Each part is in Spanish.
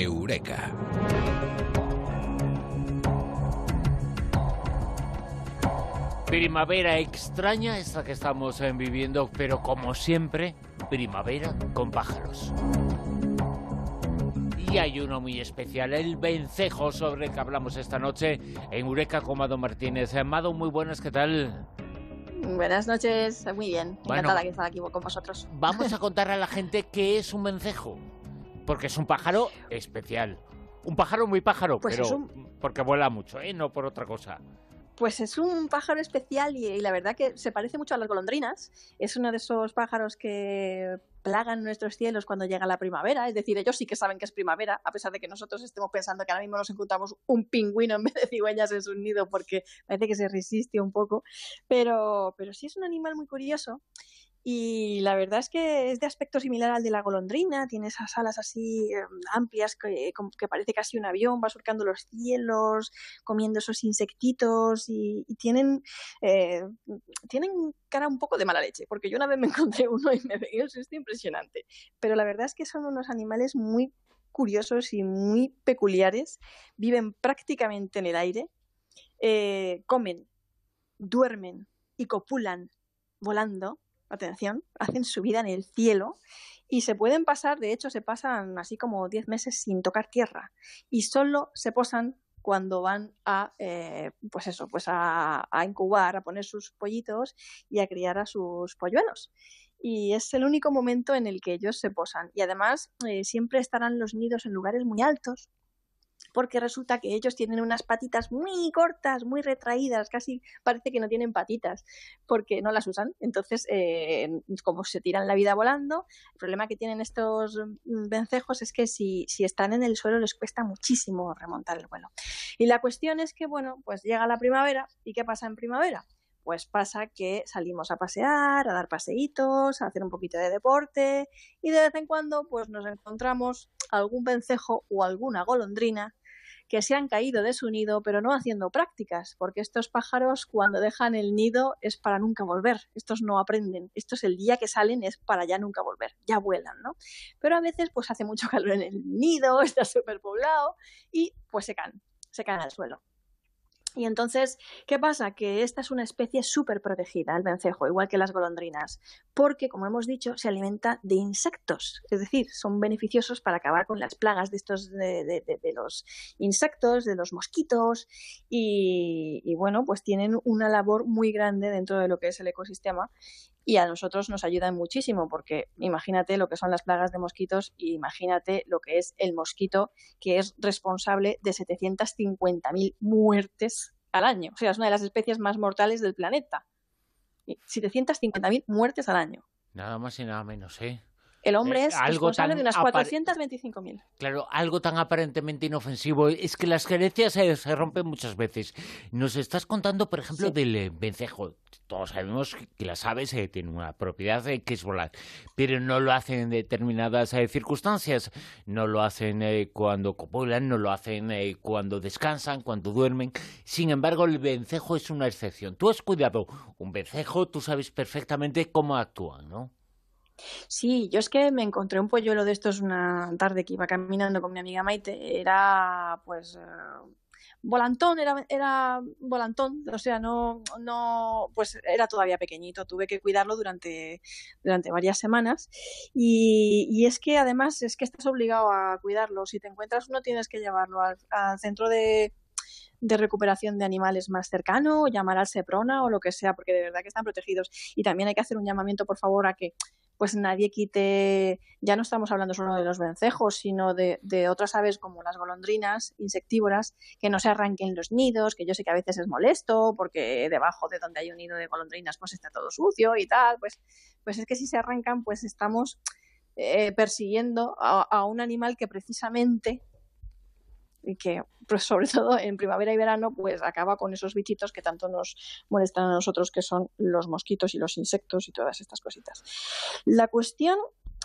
Eureka. Primavera extraña esta que estamos eh, viviendo, pero como siempre, primavera con pájaros. Y hay uno muy especial, el vencejo sobre el que hablamos esta noche en Eureka con Mado Martínez. Amado, muy buenas, ¿qué tal? Buenas noches, muy bien. Bueno. Encantada de estar aquí con vosotros. Vamos a contar a la gente qué es un vencejo, porque es un pájaro especial. Un pájaro muy pájaro, Pues pero un- porque vuela mucho, ¿eh? No por otra cosa. Pues es un pájaro especial y, y la verdad que se parece mucho a las golondrinas. Es uno de esos pájaros que plagan nuestros cielos cuando llega la primavera. Es decir, ellos sí que saben que es primavera, a pesar de que nosotros estemos pensando que ahora mismo nos encontramos un pingüino en vez de cigüeñas en su nido porque parece que se resiste un poco. Pero, pero sí es un animal muy curioso. Y la verdad es que es de aspecto similar al de la golondrina, tiene esas alas así eh, amplias que, como que parece casi un avión, va surcando los cielos, comiendo esos insectitos y, y tienen, eh, tienen cara un poco de mala leche, porque yo una vez me encontré uno y me pegué un susto impresionante. Pero la verdad es que son unos animales muy curiosos y muy peculiares, viven prácticamente en el aire, eh, comen, duermen y copulan volando, atención, hacen su vida en el cielo y se pueden pasar, de hecho se pasan así como 10 meses sin tocar tierra y solo se posan cuando van a, eh, pues eso, pues a, incubar, a poner sus pollitos y a criar a sus polluelos. Y es el único momento en el que ellos se posan. Y además eh, siempre estarán los nidos en lugares muy altos, porque resulta que ellos tienen unas patitas muy cortas, muy retraídas, casi parece que no tienen patitas, porque no las usan. Entonces, eh, como se tiran la vida volando, el problema que tienen estos mm, vencejos es que si, si están en el suelo les cuesta muchísimo remontar el vuelo. Y la cuestión es que, bueno, pues llega la primavera, ¿y qué pasa en primavera? Pues pasa que salimos a pasear, a dar paseitos, a hacer un poquito de deporte y de vez en cuando pues nos encontramos algún vencejo o alguna golondrina que se han caído de su nido, pero no haciendo prácticas, porque estos pájaros cuando dejan el nido es para nunca volver, estos no aprenden, estos el día que salen es para ya nunca volver, ya vuelan, ¿no? Pero a veces pues hace mucho calor en el nido, está súper poblado y pues se caen, se caen al suelo. Y entonces, ¿qué pasa? Que esta es una especie súper protegida, el vencejo, igual que las golondrinas, porque, como hemos dicho, se alimenta de insectos, es decir, son beneficiosos para acabar con las plagas de estos de, de- de- de los insectos, de los mosquitos, y, y, bueno, pues tienen una labor muy grande dentro de lo que es el ecosistema y a nosotros nos ayudan muchísimo porque imagínate lo que son las plagas de mosquitos y imagínate lo que es el mosquito que es responsable de 750.000 muertes al año. O sea, es una de las especies más mortales del planeta. Y 750.000 muertes al año. Nada más y nada menos, ¿eh? El hombre Eh, es algo responsable tan de unas apar- 425.000. Claro, algo tan aparentemente inofensivo. Es que las creencias se, se rompen muchas veces. Nos estás contando, por ejemplo, Sí. del eh, vencejo. Todos sabemos que las aves eh, tienen una propiedad eh, que es volar, pero no lo hacen en determinadas eh, circunstancias. No lo hacen eh, cuando copulan, no lo hacen cuando descansan, cuando duermen. Sin embargo, el vencejo es una excepción. Tú has cuidado un vencejo, tú sabes perfectamente cómo actúan, ¿no? Sí, yo es que me encontré un polluelo de estos una tarde que iba caminando con mi amiga Maite. Era, pues, eh, volantón, era, era volantón, o sea, no, no, pues era todavía pequeñito. Tuve que cuidarlo durante, durante varias semanas. Y, y es que además es que estás obligado a cuidarlo. Si te encuentras uno, tienes que llevarlo al, centro de, de recuperación de animales más cercano, o llamar al Seprona o lo que sea, porque de verdad que están protegidos. Y también hay que hacer un llamamiento, por favor, a que pues nadie quite, ya no estamos hablando solo de los vencejos, sino de, de otras aves como las golondrinas insectívoras, que no se arranquen los nidos, que yo sé que a veces es molesto, porque debajo de donde hay un nido de golondrinas pues está todo sucio y tal, pues, pues es que si se arrancan pues estamos eh, persiguiendo a, a un animal que precisamente y que pues sobre todo en primavera y verano pues acaba con esos bichitos que tanto nos molestan a nosotros que son los mosquitos y los insectos y todas estas cositas. La cuestión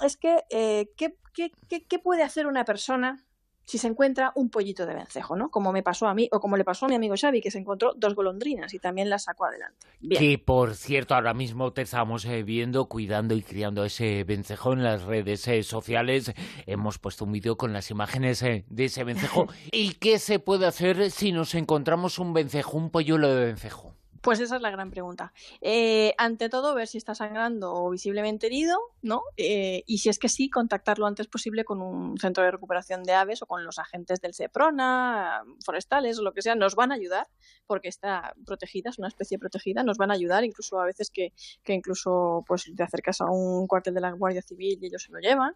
es que eh, ¿qué, qué, qué, qué puede hacer una persona si se encuentra un pollito de vencejo, ¿no? Como me pasó a mí, o como le pasó a mi amigo Xavi, que se encontró dos golondrinas y también las sacó adelante. Que, por cierto, ahora mismo te estamos eh, viendo, cuidando y criando ese vencejo en las redes eh, sociales. Hemos puesto un vídeo con las imágenes eh, de ese vencejo. ¿Y qué se puede hacer si nos encontramos un vencejo, un polluelo de vencejo? Pues esa es la gran pregunta. Eh, ante todo, ver si está sangrando o visiblemente herido, ¿no? Eh, y si es que sí, contactar lo antes posible con un centro de recuperación de aves o con los agentes del CEPRONA, forestales o lo que sea, nos van a ayudar porque está protegida, es una especie protegida, nos van a ayudar, incluso a veces que, que incluso pues te acercas a un cuartel de la Guardia Civil y ellos se lo llevan.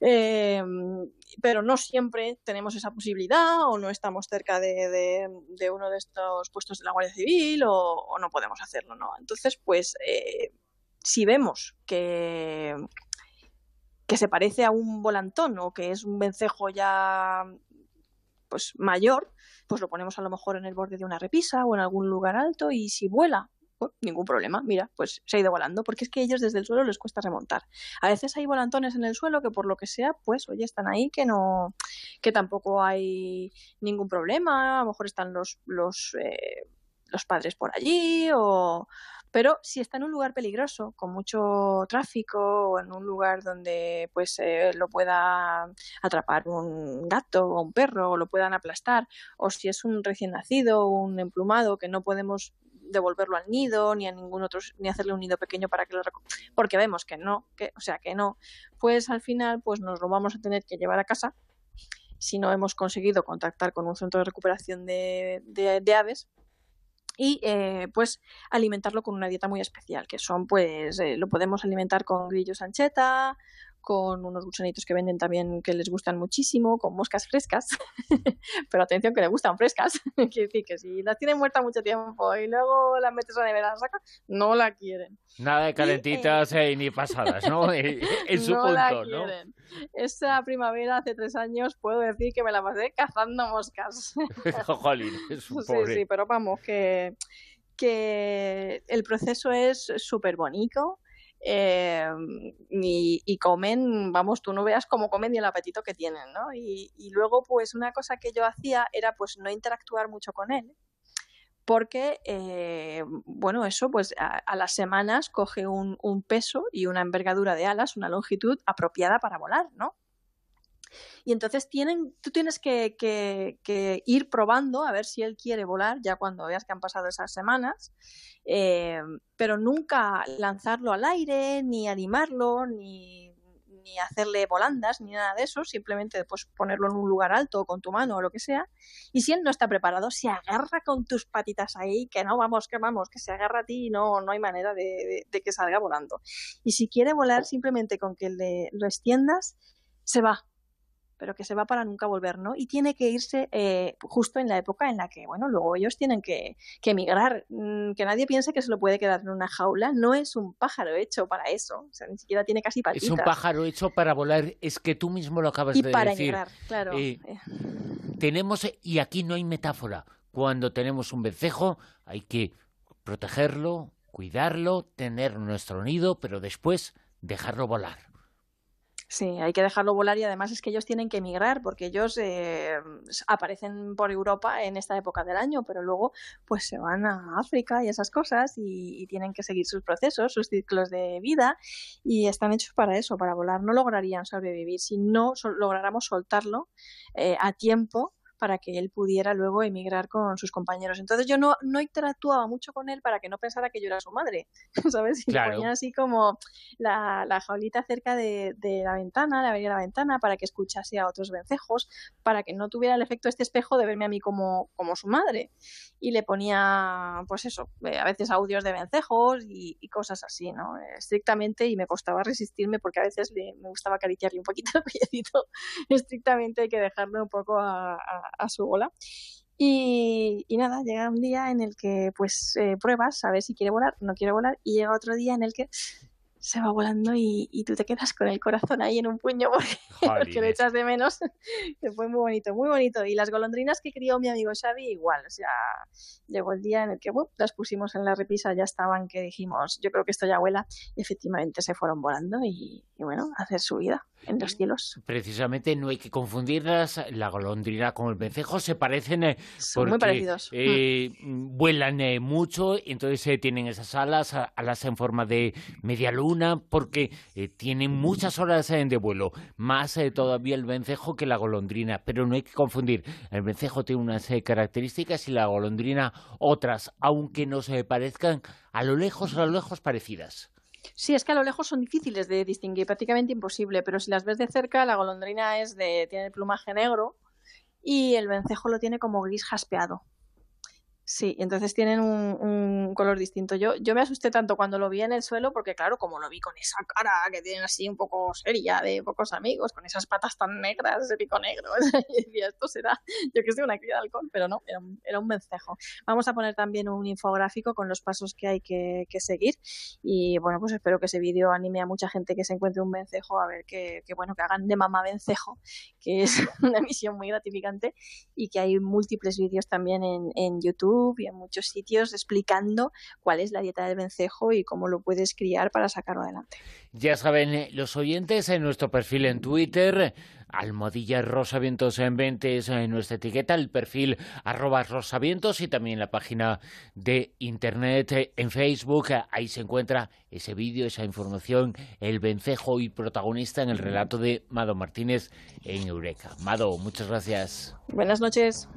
Eh, pero no siempre tenemos esa posibilidad o no estamos cerca de, de, uno de estos puestos de la Guardia Civil o, no podemos hacerlo, ¿no? Entonces, pues, eh, si vemos que, que se parece a un volantón o que es un vencejo ya pues mayor, pues lo ponemos a lo mejor en el borde de una repisa o en algún lugar alto y si vuela ningún problema, mira, pues se ha ido volando, porque es que ellos desde el suelo les cuesta remontar. A veces hay volantones en el suelo que por lo que sea, pues oye, están ahí, que no, que tampoco hay ningún problema, a lo mejor están los, los, eh, los padres por allí, o pero si está en un lugar peligroso, con mucho tráfico, o en un lugar donde pues eh, lo pueda atrapar un gato o un perro, o lo puedan aplastar, o si es un recién nacido, un emplumado que no podemos devolverlo al nido, ni a ningún otro, ni hacerle un nido pequeño para que lo porque vemos que no, que, o sea que no, pues al final pues nos lo vamos a tener que llevar a casa. Si no hemos conseguido contactar con un centro de recuperación de, de, aves y eh, pues alimentarlo con una dieta muy especial que son pues eh, lo podemos alimentar con grillos ancheta con unos gusanitos que venden también que les gustan muchísimo, con moscas frescas, pero atención que le gustan frescas, quiere decir que si las tienen muerta mucho tiempo y luego las metes a la nevera, saca, no la quieren. Nada de calentitas eh, ni pasadas, ¿no? en su no punto, la quieren. Esa primavera hace tres años puedo decir que me la pasé cazando moscas. Jolín, es un Sí, sí, pero vamos, que que el proceso es súper bonito, eh, y, comen, vamos, tú no veas cómo comen y el apetito que tienen, ¿no? Y, luego, pues una cosa que yo hacía era pues no interactuar mucho con él, porque, eh, bueno, eso pues a, las semanas coge un, un, peso y una envergadura de alas, una longitud apropiada para volar, ¿no? Y entonces tienen, tú tienes que, que, ir probando a ver si él quiere volar ya cuando veas que han pasado esas semanas, eh, pero nunca lanzarlo al aire, ni animarlo, ni, ni hacerle volandas, ni nada de eso, simplemente pues, ponerlo en un lugar alto con tu mano o lo que sea. Y si él no está preparado, se agarra con tus patitas ahí, que no, vamos, que vamos, que se agarra a ti y no, no hay manera de, de, que salga volando. Y si quiere volar, simplemente con que le, lo extiendas, se va, pero que se va para nunca volver, ¿no? Y tiene que irse eh, justo en la época en la que, bueno, luego ellos tienen que, emigrar. Mm, que nadie piense que se lo puede quedar en una jaula. No es un pájaro hecho para eso. O sea, ni siquiera tiene casi patitas. Es un pájaro hecho para volar. Es que tú mismo lo acabas y de para decir. Emigrar, claro. Eh, eh. tenemos, y aquí no hay metáfora. Cuando tenemos un vencejo, hay que protegerlo, cuidarlo, tener nuestro nido, pero después dejarlo volar. Sí, hay que dejarlo volar y además es que ellos tienen que emigrar porque ellos eh, aparecen por Europa en esta época del año, pero luego pues se van a África y esas cosas y, tienen que seguir sus procesos, sus ciclos de vida y están hechos para eso, para volar. No lograrían sobrevivir si no lográramos soltarlo eh, a tiempo para que él pudiera luego emigrar con sus compañeros. Entonces yo no, no interactuaba mucho con él para que no pensara que yo era su madre, ¿sabes? Y ponía así como la, la jaulita cerca de, de, la ventana, le abría la ventana para que escuchase a otros vencejos, para que no tuviera el efecto este espejo de verme a mí como, como su madre. Y le ponía, pues eso, eh, a veces audios de vencejos y, cosas así, ¿no? Estrictamente, y me costaba resistirme porque a veces le, me gustaba acariciarle un poquito el pellecito. Estrictamente hay que dejarme un poco a a su bola. Y, nada, llega un día en el que pues eh, pruebas a ver si quiere volar, no quiere volar, y llega otro día en el que se va volando y, tú te quedas con el corazón ahí en un puño porque, le echas de menos, que fue muy bonito, muy bonito. Y las golondrinas que crió mi amigo Xavi, igual, o sea, llegó el día en el que las pusimos en la repisa, ya estaban, que dijimos, yo creo que esto ya vuela, y efectivamente se fueron volando y, y bueno, a hacer su vida. en los cielos. Precisamente no hay que confundirlas, la golondrina con el vencejo se parecen eh, Son muy parecidos. Eh, vuelan eh, mucho, entonces tienen esas alas, alas en forma de media luna, porque tienen muchas horas de vuelo, más todavía el vencejo que la golondrina, pero no hay que confundir, el vencejo tiene unas características y la golondrina otras, aunque no se parezcan, a lo lejos, a lo lejos parecidas. Sí, es que a lo lejos son difíciles de distinguir, prácticamente imposible, pero si las ves de cerca, la golondrina es de, tiene el plumaje negro y el vencejo lo tiene como gris jaspeado. Sí, entonces tienen un, color distinto. Yo, yo me asusté tanto cuando lo vi en el suelo, porque claro, como lo vi con esa cara que tienen así un poco seria de pocos amigos, con esas patas tan negras, ese pico negro, y decía, esto será, yo que sé, una cría de halcón, pero no, era un, era un vencejo. Vamos a poner también un infográfico con los pasos que hay que, seguir y bueno, pues espero que ese vídeo anime a mucha gente que se encuentre un vencejo a ver que, bueno, que hagan de mamá vencejo, que es una misión muy gratificante y que hay múltiples vídeos también en, en YouTube y en muchos sitios explicando cuál es la dieta del vencejo y cómo lo puedes criar para sacarlo adelante. Ya saben eh, los oyentes en nuestro perfil en Twitter, almohadilla rosavientos en 20 en nuestra etiqueta, el perfil arroba rosavientos y también la página de internet eh, en Facebook. Ahí se encuentra ese vídeo, esa información, el vencejo y protagonista en el relato de Mado Martínez en Eureka. Mado, muchas gracias. Buenas noches.